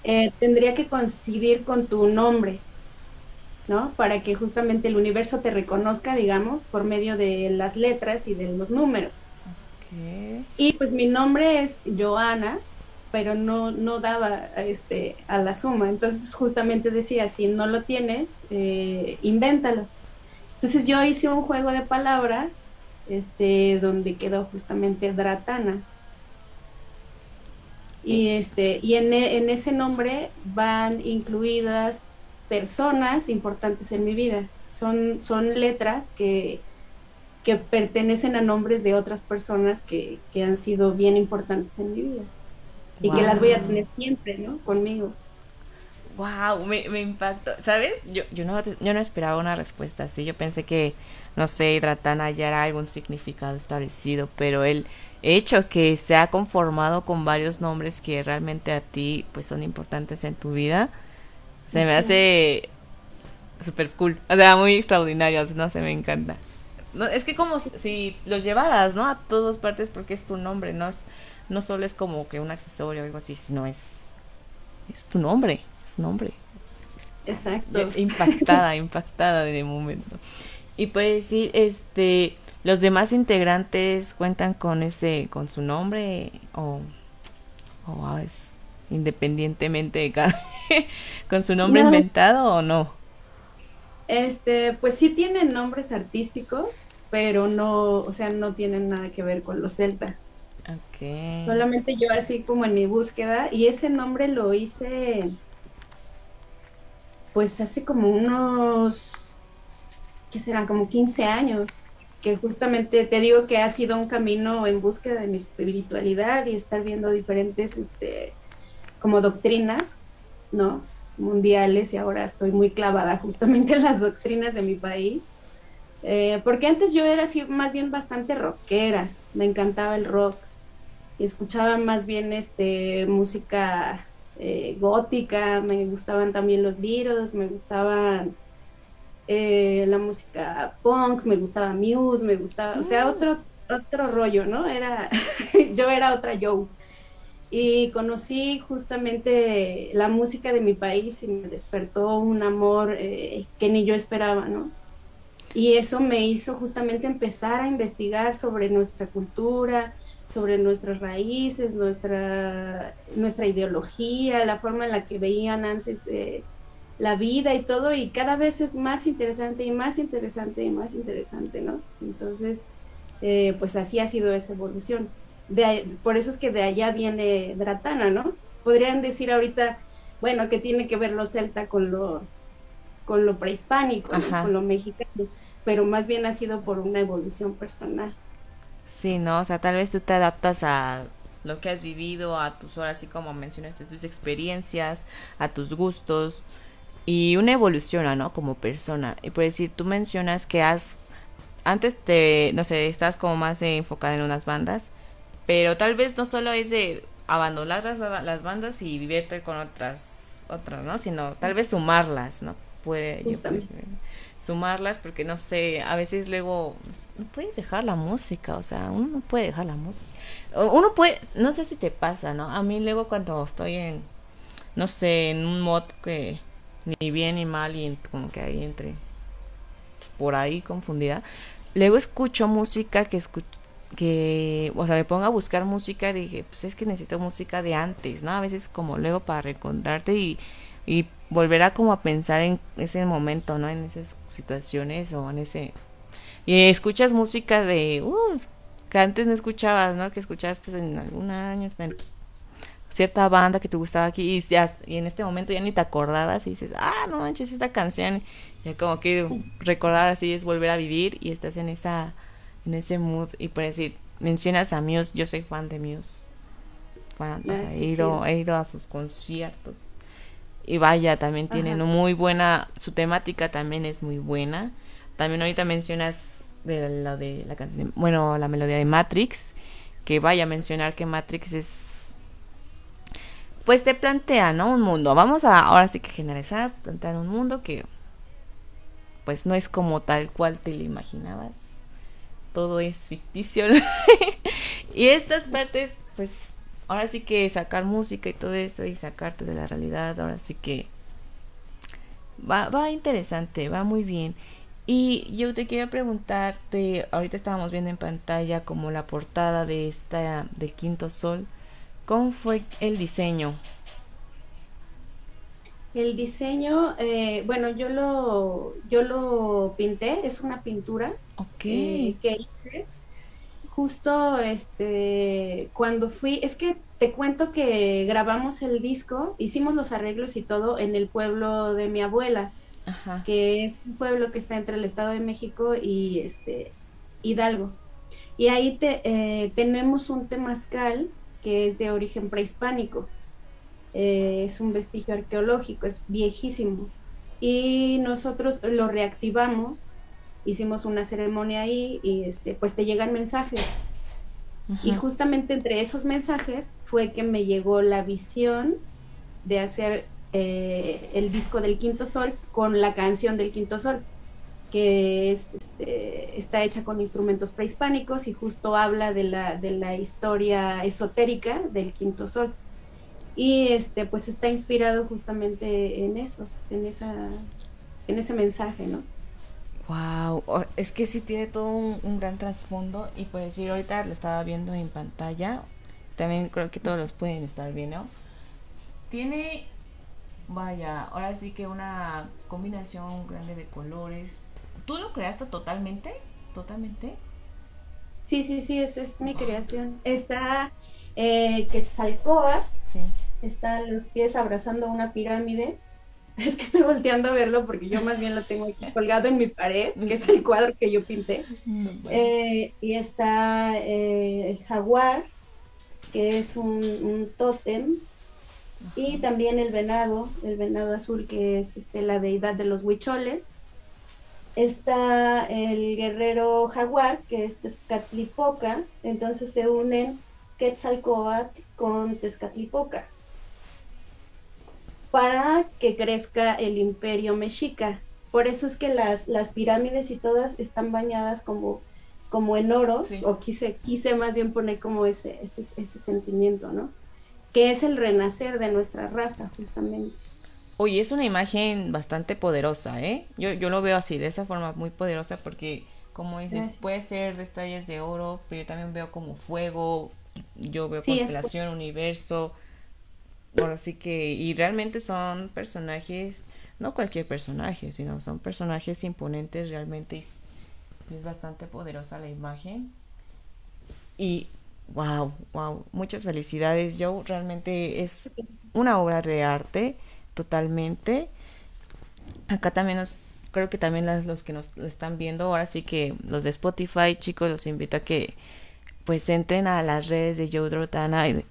eh, tendría que coincidir con tu nombre, ¿no? Para que justamente el universo te reconozca, digamos, por medio de las letras y de los números. ok. Y pues mi nombre es Joana, pero no, no daba este, a la suma. Entonces justamente decía, si no lo tienes, eh, invéntalo. Entonces yo hice un juego de palabras este, donde quedó justamente Dratana. Y, este, y en, e- en ese nombre van incluidas personas importantes en mi vida. Son, son letras que, que pertenecen a nombres de otras personas que, que han sido bien importantes en mi vida y que las voy a tener siempre, ¿no? Conmigo. Wow, me, me impactó. ¿Sabes? Yo, yo, no, yo no esperaba una respuesta así. Yo pensé que, no sé, Dratana ya era algún significado establecido, pero el hecho que se ha conformado con varios nombres que realmente a ti pues son importantes en tu vida, se me hace súper cool. O sea, muy extraordinario. No sé, me encanta. No, es que como si los llevaras, ¿no? A todas partes porque es tu nombre, ¿no? No solo es como que un accesorio o algo así, sino es, es tu nombre, es nombre. Exacto. Impactada, impactada de momento. Y puede decir, este, los demás integrantes cuentan con ese, con su nombre o, o es independientemente de cada, con su nombre No. inventado o no. Este, pues sí tienen nombres artísticos, pero no, o sea, no tienen nada que ver con los celta. Ok. Solamente yo así como en mi búsqueda, y ese nombre lo hice pues hace como unos, ¿qué serán? Como 15 años, que justamente te digo que ha sido un camino en búsqueda de mi espiritualidad y estar viendo diferentes, este, como doctrinas, ¿no? Mundiales y ahora estoy muy clavada justamente en las doctrinas de mi país. Eh, porque antes yo era así más bien bastante rockera, me encantaba el rock, escuchaba más bien este música eh, gótica, me gustaban también los Beatles, me gustaban eh, la música punk, me gustaba Muse, me gustaba, o sea, otro, otro rollo, ¿no? Era, yo era otra Joe. Y conocí justamente la música de mi país y me despertó un amor eh, que ni yo esperaba, ¿no? Y eso me hizo justamente empezar a investigar sobre nuestra cultura, sobre nuestras raíces, nuestra, nuestra ideología, la forma en la que veían antes eh, la vida y todo, y cada vez es más interesante y más interesante y más interesante, ¿no? Entonces, eh, pues así ha sido esa evolución. de, por eso es que de allá viene Dratana, ¿no? Podrían decir ahorita, bueno, que tiene que ver lo celta con lo, con lo prehispánico, con lo mexicano, pero más bien ha sido por una evolución personal. Sí, ¿no? O sea, tal vez tú te adaptas a lo que has vivido, a tus horas, así como mencionaste, tus experiencias, a tus gustos, y una evoluciona, ¿no? Como persona. Y por decir, tú mencionas que has, antes te, no sé, estás como más enfocada en unas bandas, pero tal vez no solo es de abandonar las, las bandas y vivirte con otras, otras, ¿no? Sino tal vez sumarlas, ¿no? Puede, yo sumarlas porque no sé, a veces luego no puedes dejar la música, o sea, uno no puede dejar la música. Uno puede, no sé si te pasa, ¿no? A mí luego cuando estoy en, no sé, en un mod que ni bien ni mal y como que ahí entre pues, por ahí confundida, luego escucho música que escucho que, o sea, me pongo a buscar música dije, pues es que necesito música de antes, ¿no? A veces como luego para reencontrarte y, y volver a como a pensar en ese momento, ¿no? En esas situaciones o en ese... Y escuchas música de, uh, que antes no escuchabas, ¿no? Que escuchaste en algún año, en cierta banda que te gustaba aquí y, ya, y en este momento ya ni te acordabas y dices, ah, no manches, esta canción. Y como que recordar así es volver a vivir y estás en esa en ese mood y por decir, mencionas a Muse, yo soy fan de Muse. Fan, o sea, he ido, he ido a sus conciertos. Y vaya, también tienen muy buena, su temática también es muy buena. También ahorita mencionas de la de la canción, bueno, la melodía de Matrix, que vaya a mencionar que Matrix es pues te plantea, ¿no? Un mundo. Vamos a ahora sí que generalizar, plantear un mundo que pues no es como tal cual te lo imaginabas todo es ficticio. y estas partes, pues, ahora sí que sacar música y todo eso y sacarte de la realidad, ahora sí que va, va interesante, va muy bien. Y yo te quiero preguntarte, ahorita estábamos viendo en pantalla como la portada de esta del Quinto Sol, ¿cómo fue el diseño? El diseño, eh, bueno, yo lo, yo lo pinté, es una pintura eh, que hice. Justo este, cuando fui, es que te cuento que grabamos el disco, hicimos los arreglos y todo en el pueblo de mi abuela, que es un pueblo que está entre el Estado de México y este, Hidalgo. Y ahí te, eh, tenemos un temazcal que es de origen prehispánico. Eh, es un vestigio arqueológico, es viejísimo. Y nosotros lo reactivamos, hicimos una ceremonia ahí y este, pues te llegan mensajes. Y justamente entre esos mensajes fue que me llegó la visión de hacer eh, el disco del Quinto Sol con la canción del Quinto Sol, que es, este, está hecha con instrumentos prehispánicos y justo habla de la, de la historia esotérica del Quinto Sol y este pues está inspirado justamente en eso, en esa en ese mensaje, ¿no? Wow, es que sí tiene todo un, gran trasfondo y por decir ahorita lo estaba viendo en pantalla, también creo que todos los pueden estar viendo. Tiene, vaya, ahora sí que una combinación grande de colores. ¿Tú lo creaste totalmente? ¿Totalmente? Sí, sí, sí, esa es mi creación. Está eh, Quetzalcóatl, sí está los pies abrazando una pirámide. Es que estoy volteando a verlo porque yo más bien lo tengo aquí colgado en mi pared, que es el cuadro que yo pinté. Eh, y está eh, el jaguar, que es un, tótem. Y también el venado, el venado azul, que es este, la deidad de los huicholes. Está el guerrero jaguar, que es Tezcatlipoca. Entonces se unen Quetzalcoatl con Tezcatlipoca para que crezca el imperio mexica. Por eso es que las, las pirámides y todas están bañadas como, como en oro, o quise, quise más bien poner como ese, ese, ese sentimiento, ¿no? Que es el renacer de nuestra raza, justamente. Oye, es una imagen bastante poderosa, ¿eh? Yo, yo lo veo así, de esa forma muy poderosa, porque, como dices, puede ser detalles de oro, pero yo también veo como fuego, yo veo constelación, universo, Ahora sí que, y realmente son personajes, no cualquier personaje, sino son personajes imponentes, realmente es, bastante poderosa la imagen. Y Wow, wow, muchas felicidades, Joe. Realmente es una obra de arte, totalmente. Acá también nos, creo que también los que nos están viendo, ahora sí que los de Spotify, chicos, los invito a que pues entren a las redes de Joe Rotana y,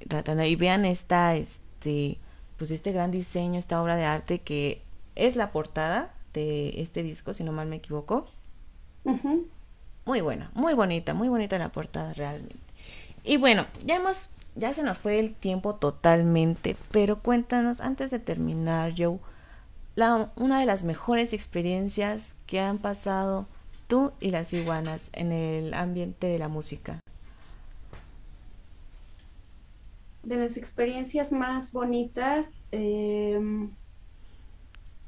y vean esta, este, pues este gran diseño, esta obra de arte que es la portada de este disco, si no mal me equivoco. Muy buena, muy bonita, muy bonita la portada realmente. Y bueno, ya hemos, ya se nos fue el tiempo totalmente, pero cuéntanos antes de terminar, Joe, la, una de las mejores experiencias que han pasado tú y las iguanas en el ambiente de la música. De las experiencias más bonitas, eh,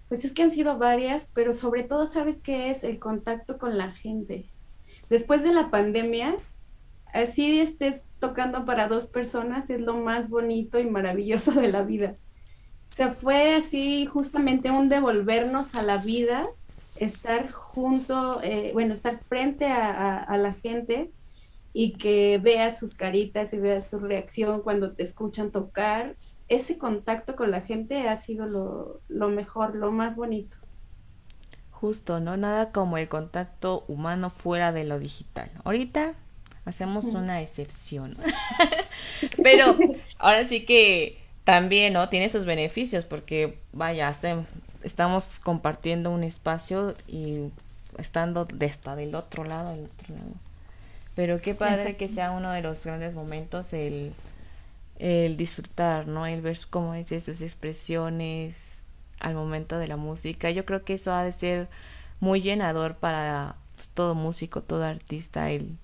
pues es que han sido varias, pero sobre todo sabes que es el contacto con la gente. Después de la pandemia, así estés tocando para dos personas es lo más bonito y maravilloso de la vida. O sea, fue así justamente un devolvernos a la vida, estar junto, eh, bueno, estar frente a, la gente y que veas sus caritas y veas su reacción cuando te escuchan tocar ese contacto con la gente ha sido lo, lo mejor, lo más bonito. Justo, ¿no? Nada como el contacto humano fuera de lo digital. Ahorita hacemos una excepción. Pero ahora sí que también, ¿no? Tiene sus beneficios porque, vaya, estamos compartiendo un espacio y estando de esta del otro lado, del otro lado. Pero qué padre que sea uno de los grandes momentos el el disfrutar, ¿no? El ver cómo dice sus expresiones al momento de la música. Yo creo que eso ha de ser muy llenador para pues, todo músico, todo artista, el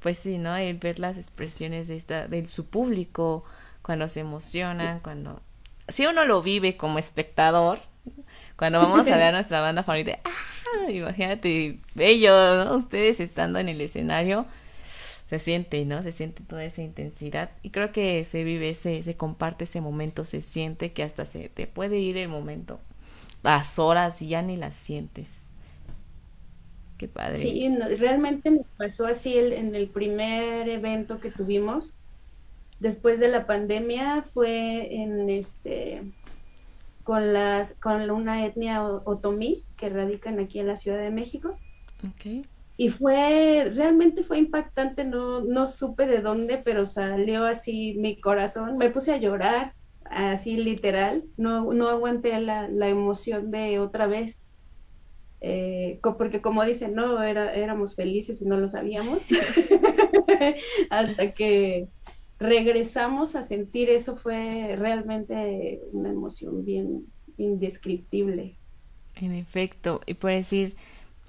pues sí, ¿no? El ver las expresiones de esta de su público cuando se emocionan, cuando si uno lo vive como espectador, cuando vamos a ver a nuestra banda favorita, ¡ah! imagínate, bello, Ustedes estando en el escenario, se siente, ¿no? Se siente toda esa intensidad y creo que se vive, se, se comparte ese momento, se siente que hasta se te puede ir el momento, las horas y ya ni las sientes. Qué padre. Sí, realmente me pasó así el, en el primer evento que tuvimos. Después de la pandemia fue en este con las con una etnia otomí que radican aquí en la Ciudad de México. Okay y fue, realmente fue impactante, no, no supe de dónde, pero salió así mi corazón, me puse a llorar, así literal, no, no aguanté la, la emoción de otra vez. Eh, porque como dicen, no, Era, éramos felices y no lo sabíamos, hasta que regresamos a sentir eso fue realmente una emoción bien indescriptible. En efecto, y por decir,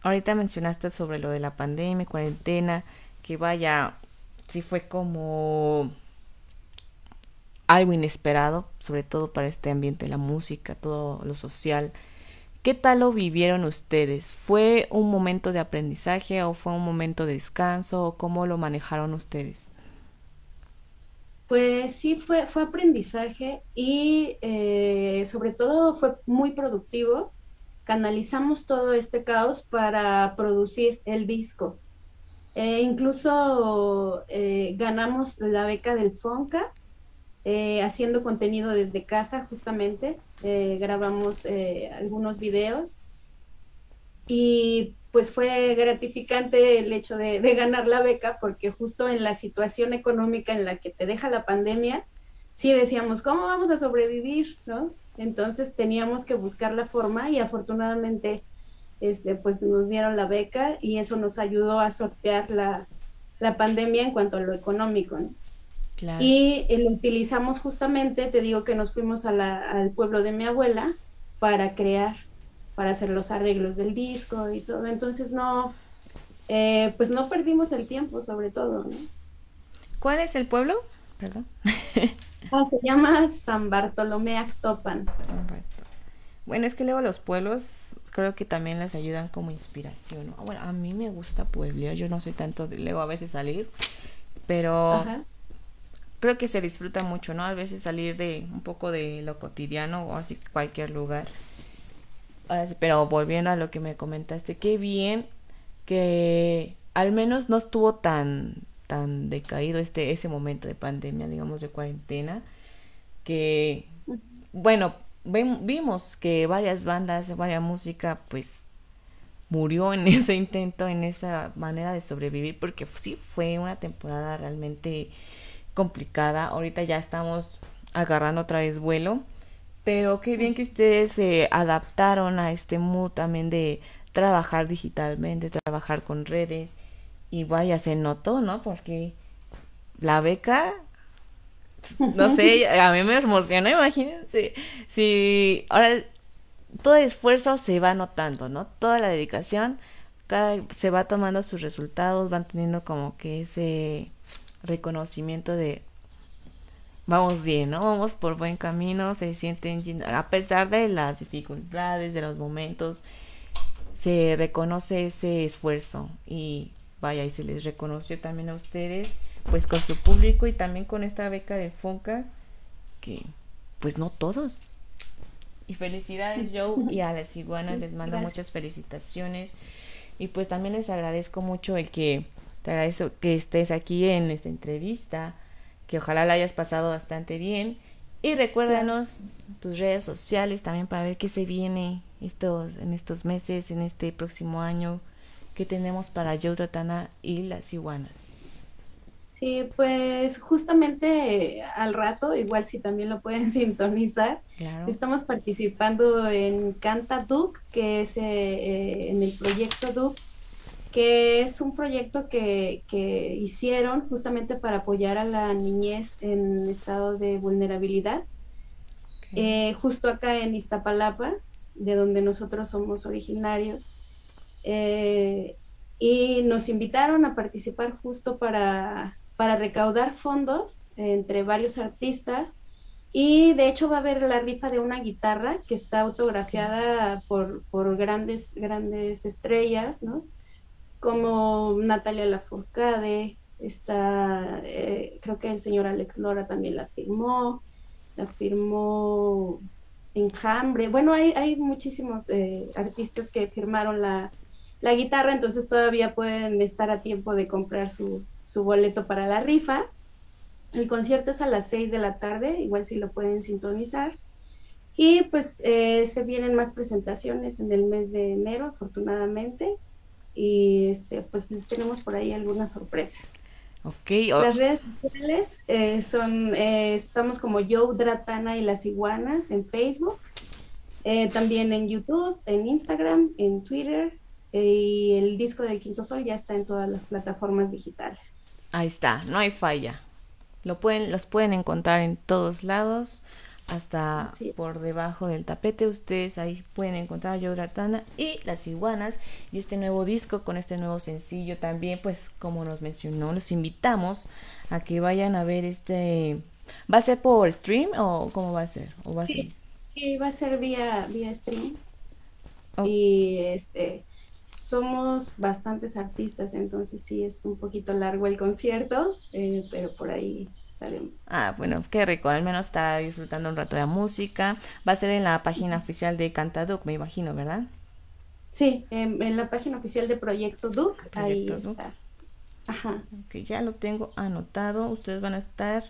ahorita mencionaste sobre lo de la pandemia, cuarentena, que vaya, sí fue como algo inesperado, sobre todo para este ambiente la música, todo lo social. ¿Qué tal lo vivieron ustedes? ¿Fue un momento de aprendizaje o fue un momento de descanso o cómo lo manejaron ustedes? Pues sí, fue, fue aprendizaje y eh, sobre todo fue muy productivo canalizamos todo este caos para producir el disco. Eh, incluso eh, ganamos la beca del FONCA eh, haciendo contenido desde casa justamente. grabamos algunos videos y pues fue gratificante el hecho de, de, ganar la beca porque justo en la situación económica en la que te deja la pandemia, sí decíamos, ¿cómo vamos a sobrevivir? ¿no? Entonces teníamos que buscar la forma y afortunadamente este, pues nos dieron la beca y eso nos ayudó a sortear la, pandemia en cuanto a lo económico. Y eh, lo utilizamos justamente, te digo que nos fuimos al pueblo de mi abuela para crear, para hacer los arreglos del disco y todo. Entonces no, eh, pues no perdimos el tiempo sobre todo. ¿Cuál es el pueblo? Perdón. Ah, se llama San Bartolomé Actopan. Bueno, es que luego los pueblos creo que también les ayudan como inspiración. Bueno, a mí me gusta Puebla, yo no soy tanto de luego a veces salir, pero creo que se disfruta mucho, ¿no? A veces salir de un poco de lo cotidiano o así cualquier lugar. Ahora sí, pero volviendo a lo que me comentaste, qué bien que al menos no estuvo tan tan decaído este ese momento de pandemia, digamos de cuarentena, que bueno, vimos que varias bandas, varias música pues murió en ese intento, en esa manera de sobrevivir, porque sí fue una temporada realmente complicada. Ahorita ya estamos agarrando otra vez vuelo, pero qué bien que ustedes se adaptaron a este mood también de trabajar digitalmente, trabajar con redes y vaya, se notó, ¿no? Porque la beca, no sé, a mí me emociona, imagínense, si ahora todo esfuerzo se va notando, ¿no? Toda la dedicación, cada, se va tomando sus resultados, van teniendo como que ese reconocimiento de vamos bien, ¿no? Vamos por buen camino, se sienten, a pesar de las dificultades, de los momentos, se reconoce ese esfuerzo y vaya, y se les reconoció también a ustedes, pues con su público y también con esta beca de Fonca, que pues no todos. Y felicidades Joe y a las iguanas les mando muchas felicitaciones y pues también les agradezco mucho el que te agradezco que estés aquí en esta entrevista, que ojalá la hayas pasado bastante bien. Y recuérdanos tus redes sociales también para ver qué se viene estos, en estos meses, en este próximo año, que tenemos para Joe Tratana y las iguanas. Sí, pues justamente al rato, igual si también lo pueden sintonizar, estamos participando en Canta Duke, que es eh, en el proyecto Duke que es un proyecto que, hicieron justamente para apoyar a la niñez en estado de vulnerabilidad, eh, justo acá en Iztapalapa, de donde nosotros somos originarios. Eh, y nos invitaron a participar justo para, para recaudar fondos entre varios artistas y de hecho va a haber la rifa de una guitarra que está autografiada por, por grandes, grandes estrellas, ¿no? Como Natalia Lafourcade, está, eh, creo que el señor Alex Lora también la firmó, la firmó Enjambre, bueno, hay, hay muchísimos eh, artistas que firmaron la, la, guitarra, entonces todavía pueden estar a tiempo de comprar su, su boleto para la rifa. El concierto es a las 6 de la tarde, igual si lo pueden sintonizar. Y pues eh, se vienen más presentaciones en el mes de enero, afortunadamente y este, pues les tenemos por ahí algunas sorpresas. Okay. Las redes sociales eh, son, eh, estamos como Joe Dratana y las iguanas en Facebook, eh, también en YouTube, en Instagram, en Twitter y el disco del Quinto Sol ya está en todas las plataformas digitales. Ahí está, no hay falla. Lo pueden, los pueden encontrar en todos lados hasta por debajo del tapete. Ustedes ahí pueden encontrar a Yodratana y las iguanas y este nuevo disco con este nuevo sencillo también, pues como nos mencionó, los invitamos a que vayan a ver este. ¿Va a ser por stream o cómo va a ser? ¿O va sí, sí, va a ser vía, vía stream. Y este somos bastantes artistas, entonces sí es un poquito largo el concierto, eh, pero por ahí Ah, bueno, qué rico, al menos estar disfrutando un rato de música. Va a ser en la página oficial de Cantaduc, me imagino, ¿verdad? Sí, en, la página oficial de Proyecto Duc, ahí está. Ajá. Ya lo tengo anotado. Ustedes van a estar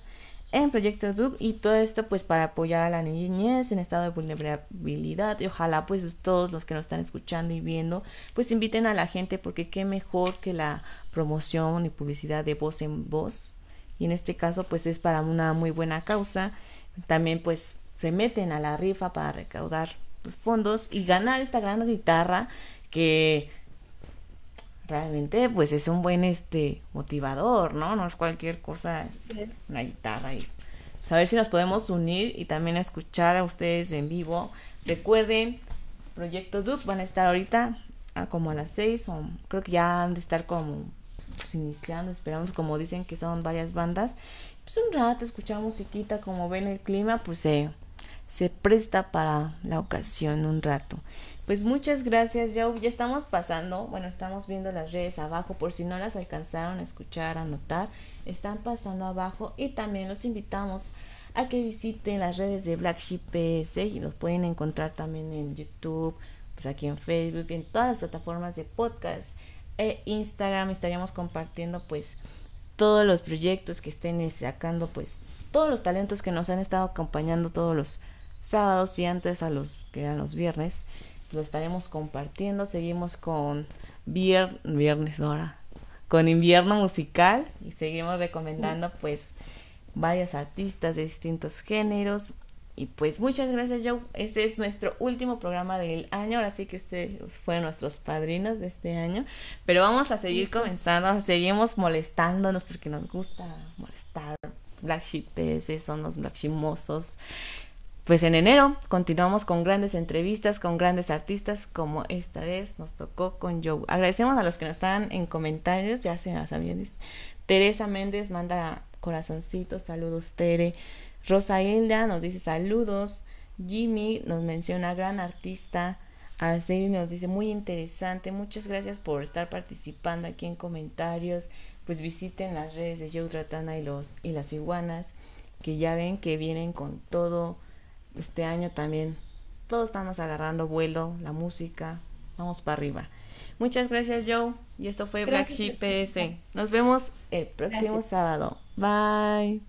en Proyecto Duc y todo esto pues para apoyar a la niñez en estado de vulnerabilidad y ojalá pues todos los que nos están escuchando y viendo pues inviten a la gente porque qué mejor que la promoción y publicidad de voz en voz y en este caso pues es para una muy buena causa. También pues se meten a la rifa para recaudar fondos y ganar esta gran guitarra que realmente pues es un buen este motivador, ¿no? No es cualquier cosa, una guitarra y pues, si nos podemos unir y también escuchar a ustedes en vivo. Recuerden, Proyecto Duke van a estar ahorita como a las 6 o creo que ya han de estar como pues, iniciando, esperamos, como dicen que son varias bandas, pues un rato escuchamos musiquita, como ven el clima, pues se, se presta para la ocasión un rato. Pues muchas gracias, ya, ya estamos pasando, bueno, estamos viendo las redes abajo, por si no las alcanzaron a escuchar, a notar, están pasando abajo. Y también los invitamos a que visiten las redes de Black Sheep PS y los pueden encontrar también en YouTube, pues aquí en Facebook, en todas las plataformas de podcast e Instagram estaríamos compartiendo pues todos los proyectos que estén sacando, pues todos los talentos que nos han estado acompañando todos los sábados y antes a los que eran los viernes, lo estaremos compartiendo. Seguimos con viernes ahora, con invierno musical y seguimos recomendando pues varios artistas de distintos géneros. Y pues muchas gracias Joe. Este es nuestro último programa del año. Ahora sí que ustedes fueron nuestros padrinos de este año. Pero vamos a seguir comenzando. Seguimos molestándonos porque nos gusta molestar. Black Sheep PS son los Black Sheemosos. Pues en enero continuamos con grandes entrevistas con grandes artistas como esta vez nos tocó con Joe. Agradecemos a los que nos están en comentarios, ya se sabían. Teresa Méndez manda corazoncitos, saludos Tere. Rosa Hilda nos dice saludos. Jimmy nos menciona gran artista. Arceli nos dice muy interesante. Muchas gracias por estar participando aquí en comentarios. Pues visiten las redes de Joe Tratana y los y las iguanas que ya ven que vienen con todo este año también. Todos estamos agarrando vuelo, la música, vamos para arriba. Muchas gracias Joe y esto fue Black Sheep PS. Nos vemos el próximo sábado. Bye.